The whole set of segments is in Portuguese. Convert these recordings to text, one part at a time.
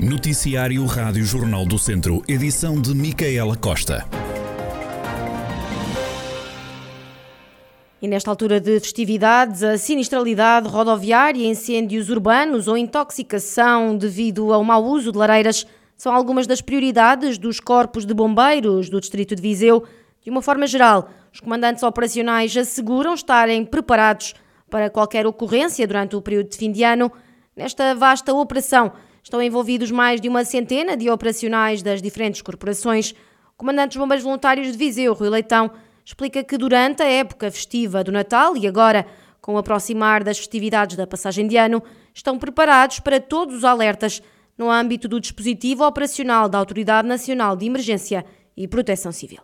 Noticiário Rádio Jornal do Centro, edição de Micaela Costa. E nesta altura de festividades, a sinistralidade rodoviária, incêndios urbanos ou intoxicação devido ao mau uso de lareiras são algumas das prioridades dos corpos de bombeiros do Distrito de Viseu. De uma forma geral, os comandantes operacionais asseguram estarem preparados para qualquer ocorrência durante o período de fim de ano. Nesta vasta operação estão envolvidos mais de uma centena de operacionais das diferentes corporações. O comandante dos Bombeiros Voluntários de Viseu, Rui Leitão, explica que durante a época festiva do Natal e agora com o aproximar das festividades da passagem de ano, estão preparados para todos os alertas no âmbito do dispositivo operacional da Autoridade Nacional de Emergência e Proteção Civil.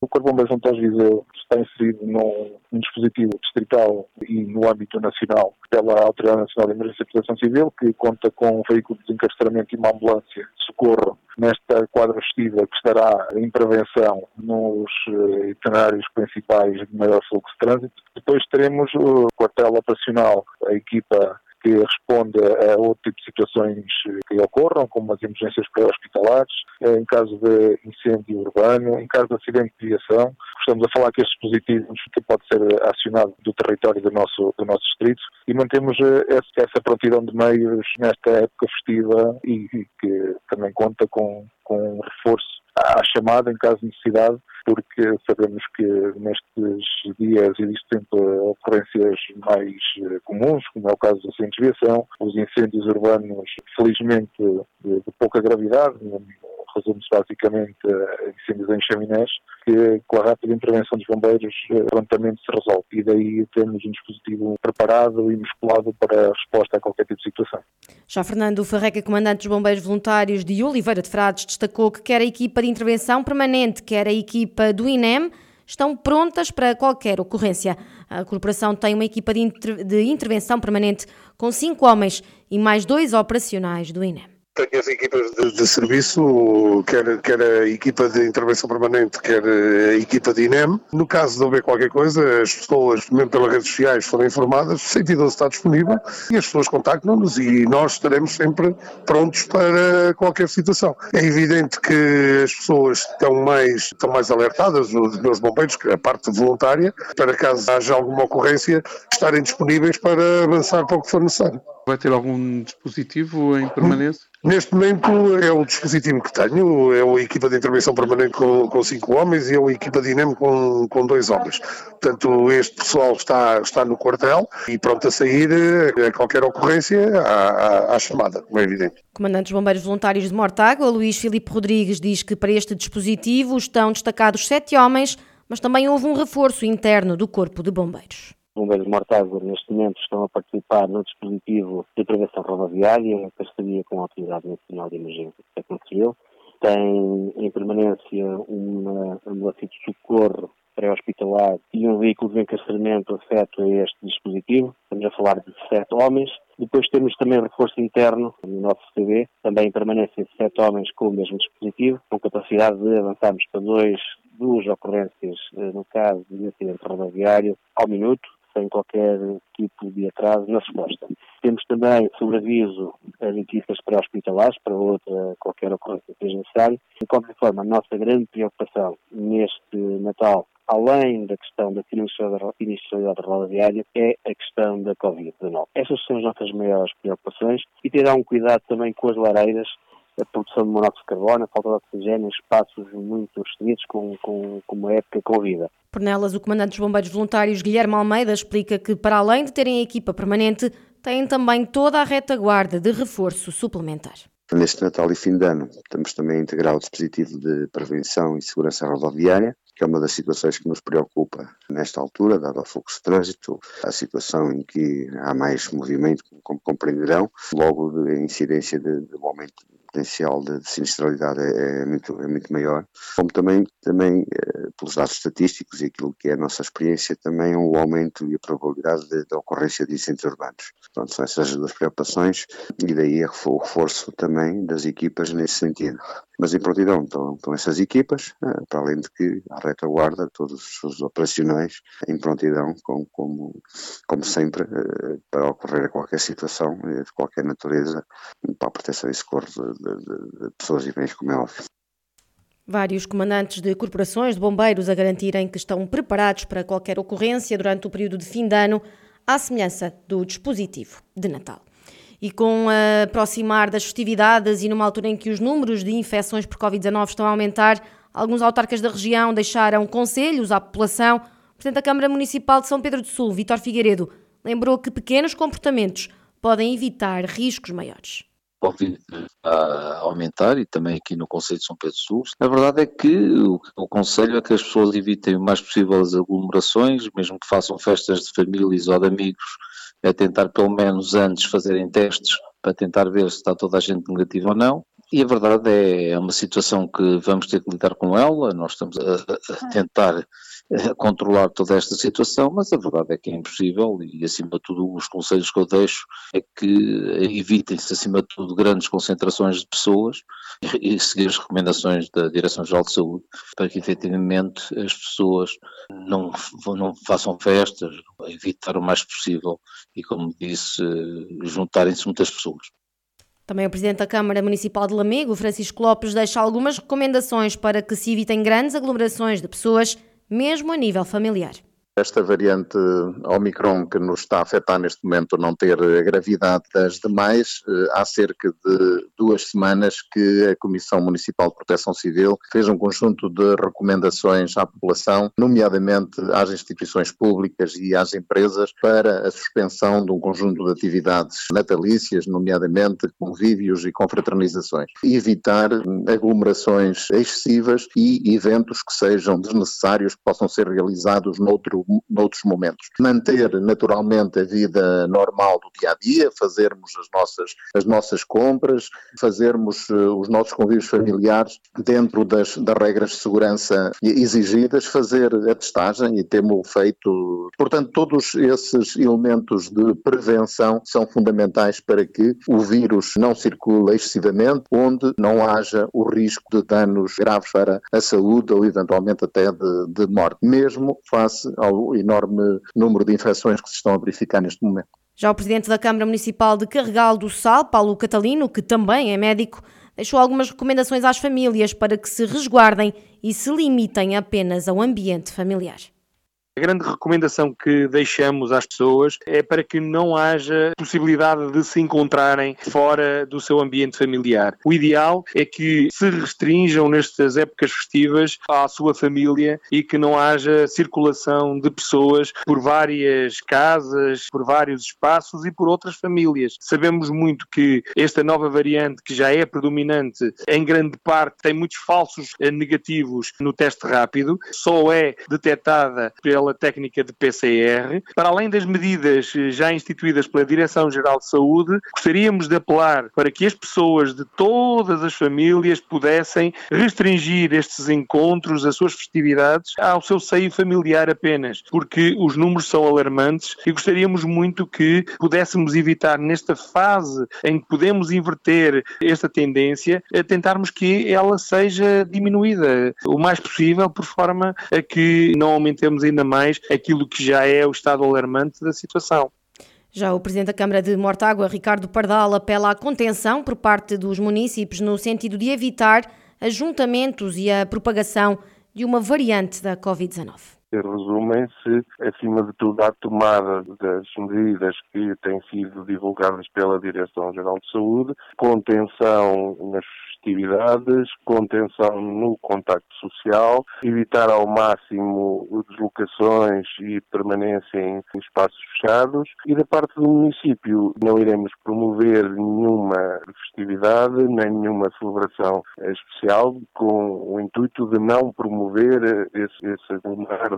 O Corpo de Bombeiros Voluntários de Viseu está inserido num, num, dispositivo distrital e no âmbito nacional pela Autoridade Nacional de Emergência e Proteção Civil, que conta com um veículo de desencastramento e uma ambulância de socorro nesta quadra festiva que estará em prevenção nos eh, itinerários principais de maior fluxo de trânsito. Depois teremos o quartel operacional, a equipa que responde a outro tipo de situações que ocorram, como as emergências pré-hospitalares, em caso de incêndio urbano, em caso de acidente de viação. Estamos a falar que estes dispositivos que pode ser acionado do território do nosso, do nosso distrito e mantemos eh, essa prontidão de meios nesta época festiva e, e que também conta com, com um reforço à chamada em caso de necessidade, porque sabemos que nestes dias existem ocorrências mais eh, comuns, como é o caso do incêndio de viação, os incêndios urbanos, felizmente, de pouca gravidade, resume-se basicamente a incêndios em chaminés, que com a rápida intervenção dos bombeiros eh, prontamente se resolve. E daí temos um dispositivo preparado e musculado para a resposta a qualquer tipo de situação. Já Fernando Ferreca, comandante dos bombeiros voluntários de Oliveira de Frades, destacou que quer a equipa de intervenção permanente, quer a equipa do INEM, estão prontas para qualquer ocorrência. A corporação tem uma equipa de, inter de intervenção permanente com cinco homens e mais dois operacionais do INEM tenho as equipas de, de, serviço, quer, quer a equipa de intervenção permanente, quer a equipa de INEM. No caso de haver qualquer coisa, as pessoas, mesmo pelas redes sociais, foram informadas, o 112 está disponível e as pessoas contactam-nos e nós estaremos sempre prontos para qualquer situação. É evidente que as pessoas estão mais, estão mais alertadas, os meus bombeiros, a parte voluntária, para caso haja alguma ocorrência, estarem disponíveis para avançar para o que for necessário. Vai ter algum dispositivo em permanência? Neste momento é o dispositivo que tenho, é a equipa de intervenção permanente com, com cinco homens e é a equipa de INEM com, com dois homens. Portanto, este pessoal está, está no quartel e pronto a sair a qualquer ocorrência à, à, à chamada, como é evidente. Comandante dos Bombeiros Voluntários de Mortágua, Luís Filipe Rodrigues, diz que para este dispositivo estão destacados sete homens, mas também houve um reforço interno do Corpo de Bombeiros bombeiros Mortágua neste momento estão a participar no dispositivo de prevenção rodoviária em parceria com a Autoridade Nacional de Emergência e Proteção Civil. Tem em permanência uma ambulância de socorro pré-hospitalar e um veículo de encarceramento afeto a este dispositivo. Estamos a falar de sete homens. Depois temos também reforço interno no nosso CB, também em permanência de sete homens com o mesmo dispositivo, com capacidade de avançarmos para dois, duas ocorrências, eh, no caso de acidente rodoviário, ao minuto sem qualquer tipo de atraso na resposta. Temos também, sobre aviso, as equipas pré-hospitalares para outra, qualquer ocorrência que seja necessário. De qualquer forma, a nossa grande preocupação neste Natal, além da questão da sinistralidade rodoviária, é a questão da Covid-19. Essas são as nossas maiores preocupações e terá um cuidado também com as lareiras, a produção de monóxido de carbono, a falta de oxigênio, espaços muito restritos com, com, com uma época com vida. Por nelas, o comandante dos bombeiros voluntários Guilherme Almeida explica que, para além de terem a equipa permanente, têm também toda a retaguarda de reforço suplementar. Neste Natal e fim de ano, temos também a integrar o dispositivo de prevenção e segurança rodoviária, que é uma das situações que nos preocupa nesta altura, dado o fluxo de trânsito, a situação em que há mais movimento, como compreenderão, logo de incidência de, de um aumento potencial de, de sinistralidade é, é, muito, é muito maior, como também, também eh, pelos dados estatísticos e aquilo que é a nossa experiência, também o aumento e a probabilidade de, de ocorrência de incêndios urbanos. Portanto, são essas duas preocupações e daí o reforço também das equipas nesse sentido. Mas em prontidão estão, estão essas equipas, eh, para além de que a retaguarda, todos os operacionais em prontidão, como, como, como sempre, eh, para ocorrer qualquer situação de qualquer natureza, para a proteção e socorro de, de, pessoas e bens, como é óbvio. Vários comandantes de corporações de bombeiros a garantirem que estão preparados para qualquer ocorrência durante o período de fim de ano, à semelhança do dispositivo de Natal. E com a aproximar das festividades e numa altura em que os números de infecções por Covid-19 estão a aumentar, alguns autarcas da região deixaram conselhos à população. Presidente da Câmara Municipal de São Pedro do Sul, Vítor Figueiredo, lembrou que pequenos comportamentos podem evitar riscos maiores. Covid a aumentar e também aqui no Conselho de São Pedro Sul. A verdade é que o, o Conselho é que as pessoas evitem o mais possível as aglomerações, mesmo que façam festas de famílias ou de amigos, é tentar pelo menos antes fazerem testes para tentar ver se está toda a gente negativa ou não. E a verdade é, é uma situação que vamos ter que lidar com ela, nós estamos a, a tentar controlar toda esta situação, mas a verdade é que é impossível e, acima de tudo, os conselhos que eu deixo é que evitem-se, acima de tudo, grandes concentrações de pessoas e, e seguir as recomendações da Direção-Geral de Saúde para que, efetivamente, as pessoas não, não façam festas, evitar o mais possível e, como disse, juntarem-se muitas pessoas. Também o Presidente da Câmara Municipal de Lamego, Francisco Lopes, deixa algumas recomendações para que se evitem grandes aglomerações de pessoas mesmo a nível familiar esta variante Omicron que nos está a afetar neste momento não ter a gravidade das demais, eh, há cerca de duas semanas que a Comissão Municipal de Proteção Civil fez um conjunto de recomendações à população, nomeadamente às instituições públicas e às empresas, para a suspensão de um conjunto de atividades natalícias, nomeadamente convívios e confraternizações, e evitar aglomerações excessivas e eventos que sejam desnecessários que possam ser realizados noutro noutros momentos. Manter naturalmente a vida normal do dia a dia, fazermos as nossas, as nossas compras, fazermos uh, os nossos convívios familiares dentro das, das regras de segurança exigidas, fazer a testagem e temos feito. Portanto, todos esses elementos de prevenção são fundamentais para que o vírus não circule excessivamente, onde não haja o risco de danos graves para a saúde ou eventualmente até de, de morte, mesmo face ao enorme número de infecções que se estão a verificar neste momento. Já o presidente da Câmara Municipal de Carregal do Sal, Paulo Catalino, que também é médico, deixou algumas recomendações às famílias para que se resguardem e se limitem apenas ao ambiente familiar. A grande recomendação que deixamos às pessoas é para que não haja possibilidade de se encontrarem fora do seu ambiente familiar. O ideal é que se restringam nestas épocas festivas à sua família e que não haja circulação de pessoas por várias casas, por vários espaços e por outras famílias. Sabemos muito que esta nova variante, que já é predominante, em grande parte tem muitos falsos negativos no teste rápido, só é detectada pela pela técnica de PCR. Para além das medidas já instituídas pela Direção-Geral de Saúde, gostaríamos de apelar para que as pessoas de todas as famílias pudessem restringir estes encontros, as suas festividades, ao seu seio familiar apenas, porque os números são alarmantes e gostaríamos muito que pudéssemos evitar, nesta fase em que podemos inverter esta tendência, a tentarmos que ela seja diminuída o mais possível, por forma a que não aumentemos ainda mais aquilo que já é o estado alarmante da situação. Já o Presidente da Câmara de Mortágua, Ricardo Pardal, apela à contenção por parte dos municípios no sentido de evitar ajuntamentos e a propagação de uma variante da Covid-19 resumem-se, acima de tudo, à tomada das medidas que têm sido divulgadas pela Direção-Geral de Saúde, contenção nas festividades, contenção no contacto social, evitar ao máximo deslocações e permanência em espaços fechados e da parte do município não iremos promover nenhuma festividade nem nenhuma celebração especial com o intuito de não promover esse, esse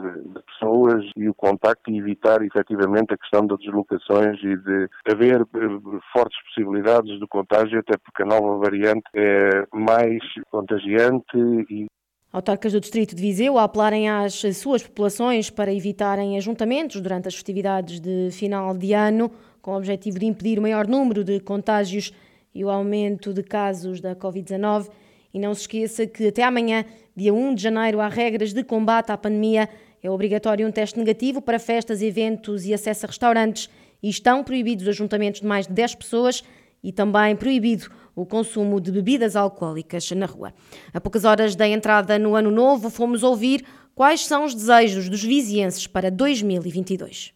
de, de pessoas e o contacto e evitar efetivamente a questão das deslocações e de haver eh, fortes possibilidades de contágio até porque a nova variante é mais contagiante e Autarcas do Distrito de Viseu a apelarem às suas populações para evitarem ajuntamentos durante as festividades de final de ano, com o objetivo de impedir o maior número de contágios e o aumento de casos da Covid-19 E não se esqueça que até amanhã, dia 1 de janeiro, há regras de combate à pandemia. É obrigatório um teste negativo para festas, eventos e acesso a restaurantes e estão proibidos ajuntamentos de mais de 10 pessoas e também proibido o consumo de bebidas alcoólicas na rua. A poucas horas da entrada no ano novo, fomos ouvir quais são os desejos dos vizienses para 2022.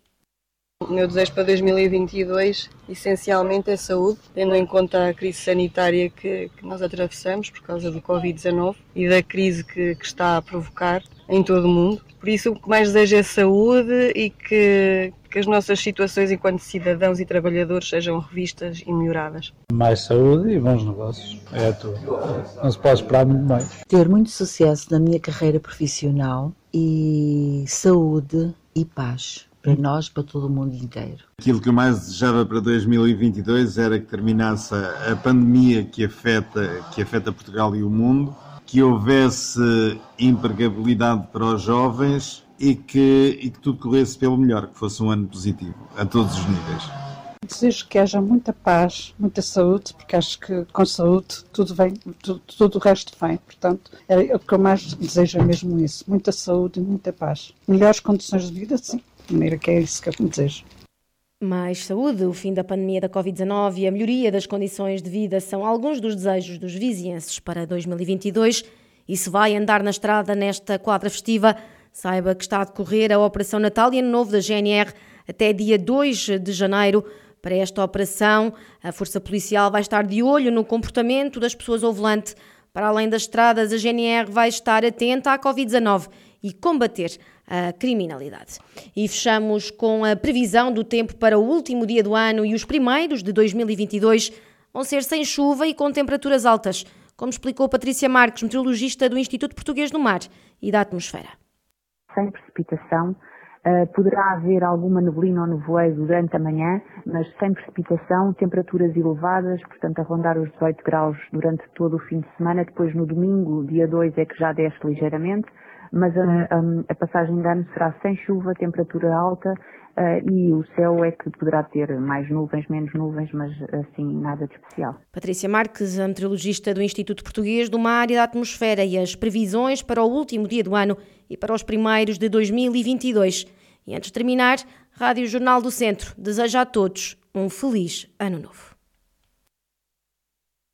O meu desejo para 2022 essencialmente é saúde, tendo em conta a crise sanitária que, que nós atravessamos por causa do Covid-19 e da crise que, que, está a provocar em todo o mundo. Por isso, o que mais desejo é saúde e que, que as nossas situações enquanto cidadãos e trabalhadores sejam revistas e melhoradas. Mais saúde e bons negócios, é tudo. Não se pode esperar muito mais. Ter muito sucesso na minha carreira profissional e saúde e paz para nós, para todo o mundo inteiro. Aquilo que eu mais desejava para 2022 era que terminasse a pandemia que afeta, que afeta Portugal e o mundo, que houvesse empregabilidade para os jovens e que, e que tudo corresse pelo melhor, que fosse um ano positivo, a todos os níveis. Desejo que haja muita paz, muita saúde, porque acho que com saúde tudo vem, tudo, tudo o resto vem. Portanto, é, o que eu mais desejo é mesmo isso: muita saúde e muita paz. Melhores condições de vida, sim maneira que é isso que desejo. Mais saúde, o fim da pandemia da Covid-19 e a melhoria das condições de vida são alguns dos desejos dos vizienses para 2022. E se vai andar na estrada nesta quadra festiva, saiba que está a decorrer a Operação Natal e Ano Novo da GNR até dia 2 de janeiro. Para esta operação, a Força Policial vai estar de olho no comportamento das pessoas ao volante. Para além das estradas, a GNR vai estar atenta à Covid-19 e combater a criminalidade. E fechamos com a previsão do tempo para o último dia do ano e os primeiros de 2022 vão ser sem chuva e com temperaturas altas, como explicou Patrícia Marques, meteorologista do Instituto Português do Mar e da Atmosfera. Sem precipitação, uh, poderá haver alguma neblina ou nevoeiro durante a manhã, mas sem precipitação, temperaturas elevadas, portanto a rondar os 18 graus durante todo o fim de semana. Depois no domingo, dia 2, é que já desce ligeiramente mas a, a, passagem de ano será sem chuva, temperatura alta uh, e o céu é que poderá ter mais nuvens, menos nuvens, mas assim nada de especial. Patrícia Marques, a meteorologista do Instituto Português do Mar e da Atmosfera e as previsões para o último dia do ano e para os primeiros de 2022. E antes de terminar, Rádio Jornal do Centro deseja a todos um feliz ano novo.